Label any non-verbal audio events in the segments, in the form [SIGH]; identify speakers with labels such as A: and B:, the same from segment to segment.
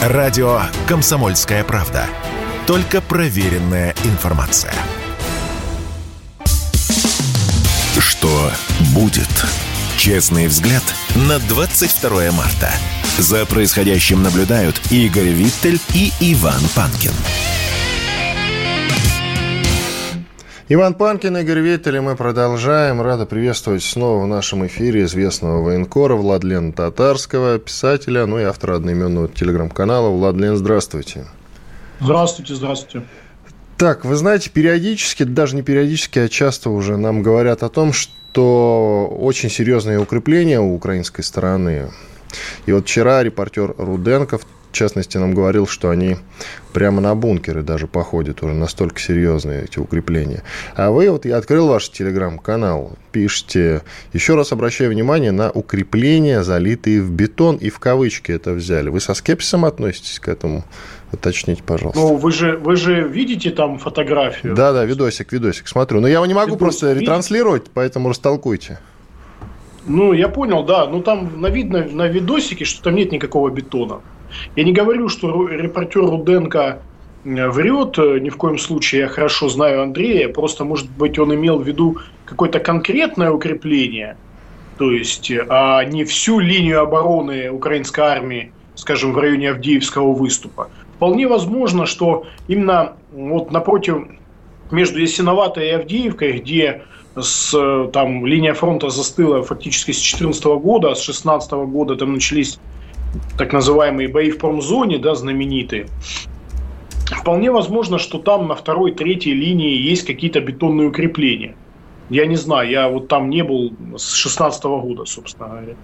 A: Радио «Комсомольская правда». Только проверенная информация. Что будет? Честный взгляд на 22 марта. За происходящим наблюдают Игорь Виттель и Иван Панкин.
B: Иван Панкин, Игорь Виттель, и мы продолжаем. Рада приветствовать снова в нашем эфире известного военкора Владлена Татарского, писателя, ну и автора одноименного телеграм-канала. Владлен, здравствуйте.
C: Здравствуйте, здравствуйте.
B: Так, вы знаете, периодически, даже не периодически, а часто уже нам говорят о том, что очень серьезные укрепления у украинской стороны. И вот вчера репортер Руденков в частности, нам говорил, что они прямо на бункеры даже походят, уже настолько серьезные эти укрепления. А вы, вот я открыл ваш телеграм-канал, пишите, еще раз обращаю внимание на укрепления, залитые в бетон, и в кавычки это взяли. Вы со скепсисом относитесь к этому? Уточните, пожалуйста.
C: Ну, вы же, вы же видите там фотографию?
B: Да, да, видосик, видосик, смотрю. Но я его не могу видосик, просто ретранслировать, поэтому растолкуйте.
C: Ну, я понял, да. Ну, там на видно на видосике, что там нет никакого бетона. Я не говорю, что репортер Руденко э, врет, э, ни в коем случае я хорошо знаю Андрея, просто, может быть, он имел в виду какое-то конкретное укрепление, то есть, э, а не всю линию обороны украинской армии, скажем, в районе Авдеевского выступа. Вполне возможно, что именно вот напротив между Ясиноватой и Авдеевкой, где с, там линия фронта застыла фактически с 2014 года, а с 2016 года там начались так называемые бои в промзоне, да, знаменитые, вполне возможно, что там на второй, третьей линии есть какие-то бетонные укрепления. Я не знаю, я вот там не был с 16 года, собственно говоря.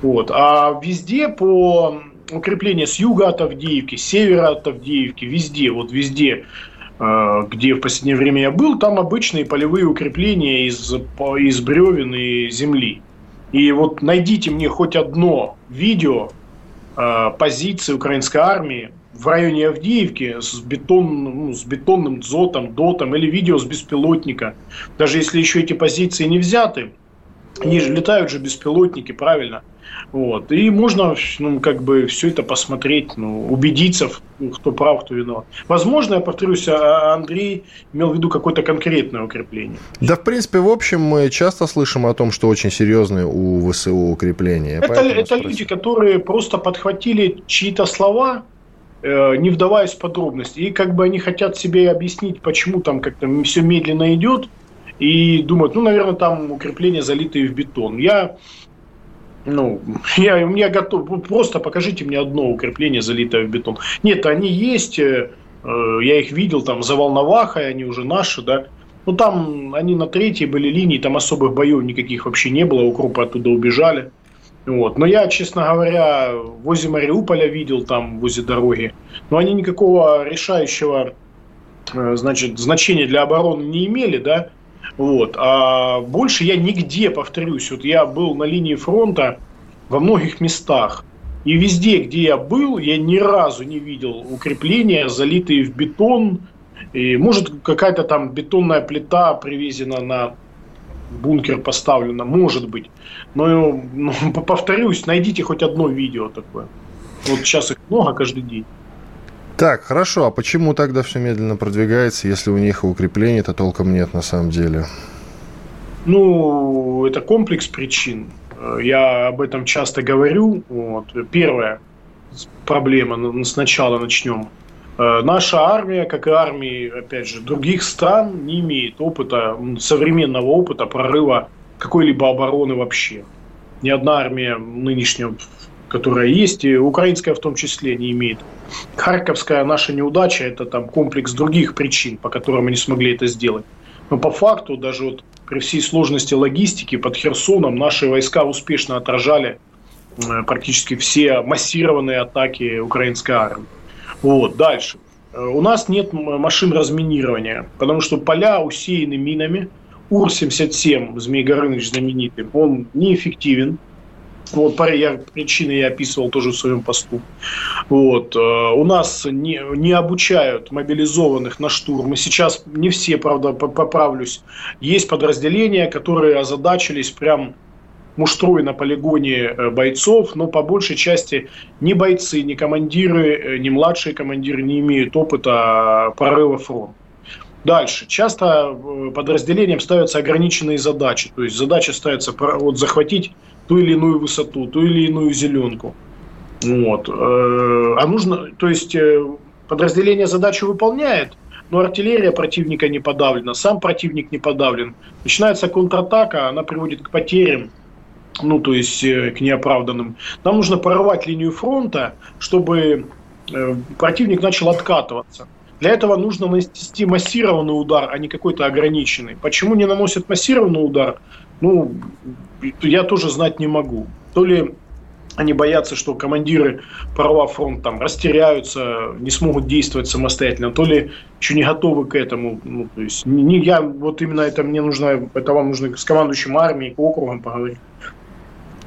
C: Вот. А везде по укреплению с юга от Авдеевки, с севера от Авдеевки, везде, вот везде, э, где в последнее время я был, там обычные полевые укрепления из, из бревен и земли. И вот найдите мне хоть одно видео, позиции украинской армии в районе Авдеевки с, бетон, ну, с бетонным дзотом, дотом или видео с беспилотника. Даже если еще эти позиции не взяты, они же летают же беспилотники, правильно? Вот. И можно ну, как бы все это посмотреть, ну, убедиться, кто прав, кто виноват. Возможно, я повторюсь, а, а Андрей имел в виду какое-то конкретное укрепление.
B: Да, в принципе, в общем, мы часто слышим о том, что очень серьезные у ВСУ укрепления.
C: Это, это люди, которые просто подхватили чьи-то слова, э, не вдаваясь в подробности. И как бы они хотят себе объяснить, почему там как-то все медленно идет, и думают, ну, наверное, там укрепления залитые в бетон. Я ну, [LAUGHS] я, я готов, просто покажите мне одно укрепление, залитое в бетон. Нет, они есть, э, я их видел там за Волновахой, они уже наши, да. Ну, там они на третьей были линии, там особых боев никаких вообще не было, укропы оттуда убежали. Вот. Но я, честно говоря, возле Мариуполя видел там, возле дороги. Но они никакого решающего э, значит, значения для обороны не имели, да. Вот. А больше я нигде, повторюсь, вот я был на линии фронта во многих местах. И везде, где я был, я ни разу не видел укрепления, залитые в бетон. И, может, какая-то там бетонная плита привезена на бункер поставлена, может быть. Но, ну, [LAUGHS] повторюсь, найдите хоть одно видео такое. Вот сейчас их много каждый день.
B: Так, хорошо. А почему тогда все медленно продвигается, если у них укреплений-то толком нет на самом деле?
C: Ну, это комплекс причин. Я об этом часто говорю. Вот. Первая проблема, сначала начнем. Э, наша армия, как и армии, опять же, других стран, не имеет опыта, современного опыта прорыва какой-либо обороны вообще. Ни одна армия нынешняя которая есть, и украинская в том числе не имеет. Харьковская наша неудача – это там комплекс других причин, по которым мы не смогли это сделать. Но по факту, даже вот при всей сложности логистики под Херсоном наши войска успешно отражали э, практически все массированные атаки украинской армии. Вот, дальше. Э, у нас нет машин разминирования, потому что поля усеяны минами. УР-77, Змей Горыныч знаменитый, он неэффективен. Вот я, причины я описывал тоже в своем посту. Вот. Э, у нас не, не обучают мобилизованных на штурм. И сейчас не все, правда, поправлюсь. Есть подразделения, которые озадачились прям муштрой на полигоне э, бойцов, но по большей части ни бойцы, ни командиры, э, ни младшие командиры не имеют опыта прорыва фронта. Дальше. Часто э, подразделениям ставятся ограниченные задачи. То есть задача ставится вот, захватить ту или иную высоту, ту или иную зеленку. Вот. А нужно, то есть подразделение задачу выполняет, но артиллерия противника не подавлена, сам противник не подавлен. Начинается контратака, она приводит к потерям, ну, то есть э, к неоправданным. Нам нужно прорвать линию фронта, чтобы э, противник начал откатываться. Для этого нужно нанести массированный удар, а не какой-то ограниченный. Почему не наносят массированный удар? Ну, я тоже знать не могу. То ли они боятся, что командиры, прорвав фронт, там, растеряются, не смогут действовать самостоятельно, то ли еще не готовы к этому. Ну, то есть, не, я, вот именно это мне нужно, это вам нужно с командующим армией, к округам поговорить.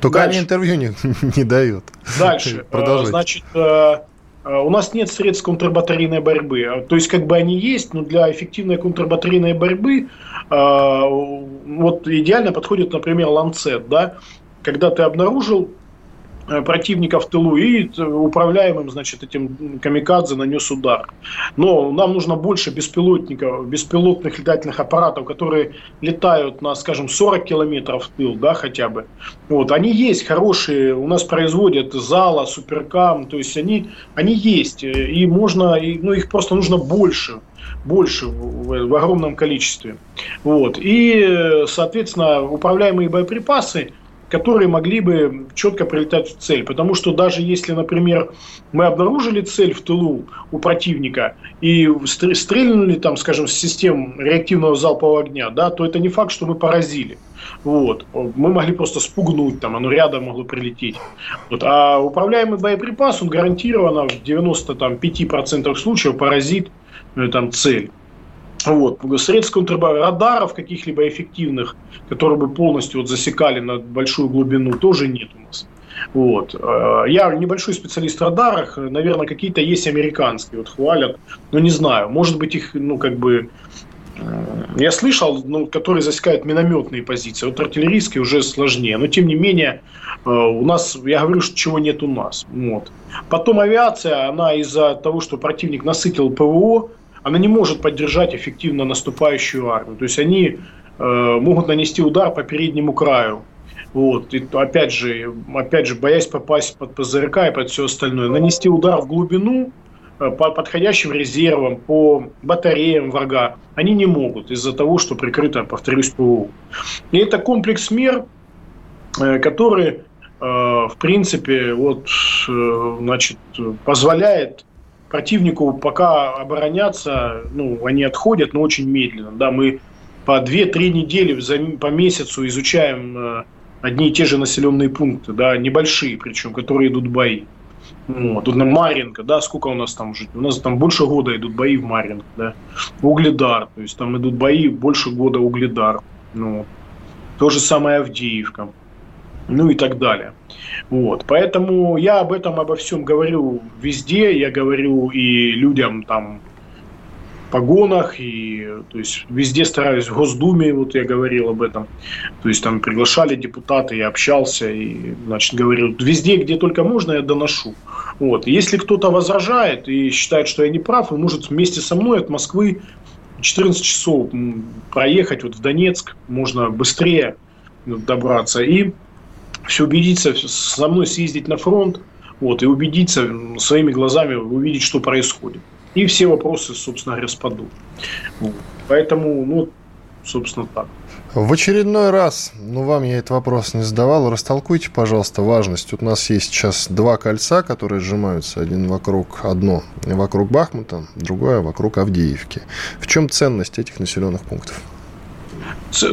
B: Только Дальше. они интервью не, [LAUGHS] не дают.
C: Дальше. Продолжайте. Значит, э, э, у нас нет средств контрбатарейной борьбы. А, то есть, как бы они есть, но для эффективной контрбатарейной борьбы э, вот идеально подходит, например, ланцет, да, когда ты обнаружил противника в тылу и управляемым, значит, этим камикадзе нанес удар. Но нам нужно больше беспилотников, беспилотных летательных аппаратов, которые летают на, скажем, 40 километров в тыл, да, хотя бы. Вот, они есть хорошие, у нас производят Зала, Суперкам, то есть они, они есть, и можно, и, ну, их просто нужно больше больше в, в огромном количестве. Вот. И, соответственно, управляемые боеприпасы которые могли бы четко прилетать в цель. Потому что даже если, например, мы обнаружили цель в тылу у противника и стрельнули там, скажем, с систем реактивного залпового огня, да, то это не факт, что мы поразили. Вот. Мы могли просто спугнуть, там, оно рядом могло прилететь. Вот. А управляемый боеприпас, он гарантированно в 95% случаев поразит э, там, цель. Вот. Средств радаров каких-либо эффективных, которые бы полностью вот засекали на большую глубину, тоже нет у нас. Вот. Э, я небольшой специалист в радарах, наверное, какие-то есть американские, вот хвалят, но не знаю, может быть их, ну, как бы, э, я слышал, ну, которые засекают минометные позиции, вот артиллерийские уже сложнее, но тем не менее э, у нас, я говорю, что чего нет у нас. Вот. Потом авиация, она из-за того, что противник насытил ПВО, она не может поддержать эффективно наступающую армию. То есть они э, могут нанести удар по переднему краю. Вот. И опять же, опять же, боясь попасть под ПЗРК и под все остальное, нанести удар в глубину э, по подходящим резервам, по батареям врага, они не могут из-за того, что прикрыто, повторюсь, ПВО. И это комплекс мер, э, который, э, в принципе, вот, значит, позволяет противнику пока обороняться, ну, они отходят, но очень медленно. Да, мы по 2-3 недели за, по месяцу изучаем э, одни и те же населенные пункты, да, небольшие причем, которые идут бои. Вот. Тут на Маринка, да, сколько у нас там уже? У нас там больше года идут бои в Маринке, да. Угледар, то есть там идут бои больше года Угледар. Ну, то же самое Авдеевка ну и так далее. Вот. Поэтому я об этом, обо всем говорю везде, я говорю и людям там погонах, и то есть везде стараюсь, в Госдуме, вот я говорил об этом, то есть там приглашали депутаты, я общался, и, значит, говорил, везде, где только можно, я доношу. Вот. Если кто-то возражает и считает, что я не прав, он может вместе со мной от Москвы 14 часов проехать вот в Донецк, можно быстрее добраться, и все убедиться, со мной съездить на фронт, вот, и убедиться своими глазами, увидеть, что происходит. И все вопросы, собственно говоря, спадут. Поэтому, ну, собственно, так.
B: В очередной раз, ну, вам я этот вопрос не задавал, растолкуйте, пожалуйста, важность. Вот у нас есть сейчас два кольца, которые сжимаются. Один вокруг, одно вокруг Бахмута, другое вокруг Авдеевки. В чем ценность этих населенных пунктов?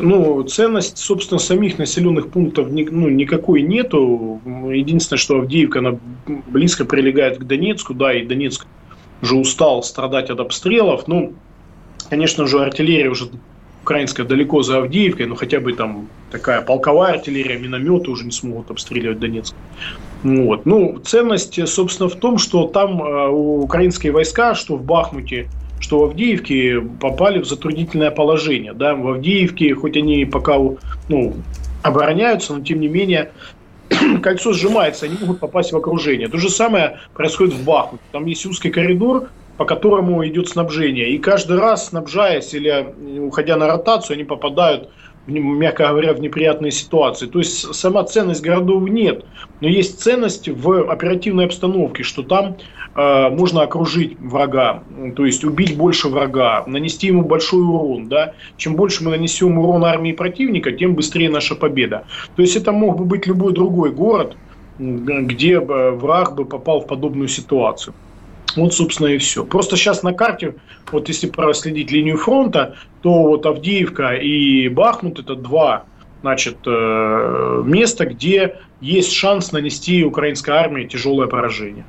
C: Ну, ценность, собственно, самих населенных пунктов ну, никакой нету. Единственное, что Авдеевка, она близко прилегает к Донецку, да, и Донецк уже устал страдать от обстрелов. Ну, конечно же, артиллерия уже украинская далеко за Авдеевкой, но хотя бы там такая полковая артиллерия, минометы уже не смогут обстреливать Донецк. Вот. Ну, ценность, собственно, в том, что там э, украинские войска, что в Бахмуте, что в Авдеевке попали в затруднительное положение. Да? В Авдеевке, хоть они пока ну, обороняются, но тем не менее [CLEARS THROAT] кольцо сжимается, они могут попасть в окружение. То же самое происходит в Бахмуте. Там есть узкий коридор, по которому идет снабжение. И каждый раз, снабжаясь или уходя на ротацию, они попадают мягко говоря, в неприятные ситуации. То есть сама ценность городов нет, но есть ценность в оперативной обстановке, что там э, можно окружить врага, то есть убить больше врага, нанести ему большой урон. Да? Чем больше мы нанесем урон армии противника, тем быстрее наша победа. То есть это мог бы быть любой другой город, где бы враг бы попал в подобную ситуацию. Вот, собственно, и все. Просто сейчас на карте, вот если проследить линию фронта, то вот Авдеевка и Бахмут – это два значит, э, места, где есть шанс нанести украинской армии тяжелое поражение.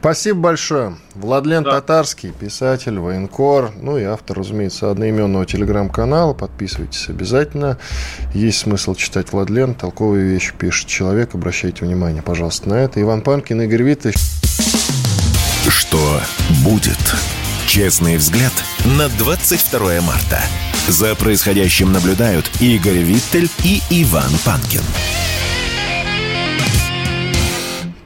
B: Спасибо большое. Владлен да. Татарский, писатель, военкор, ну и автор, разумеется, одноименного телеграм-канала. Подписывайтесь обязательно. Есть смысл читать Владлен. Толковые вещи пишет человек. Обращайте внимание, пожалуйста, на это. Иван Панкин, Игорь Виттович.
A: Что будет? Честный взгляд на 22 марта. За происходящим наблюдают Игорь Виттель и Иван Панкин.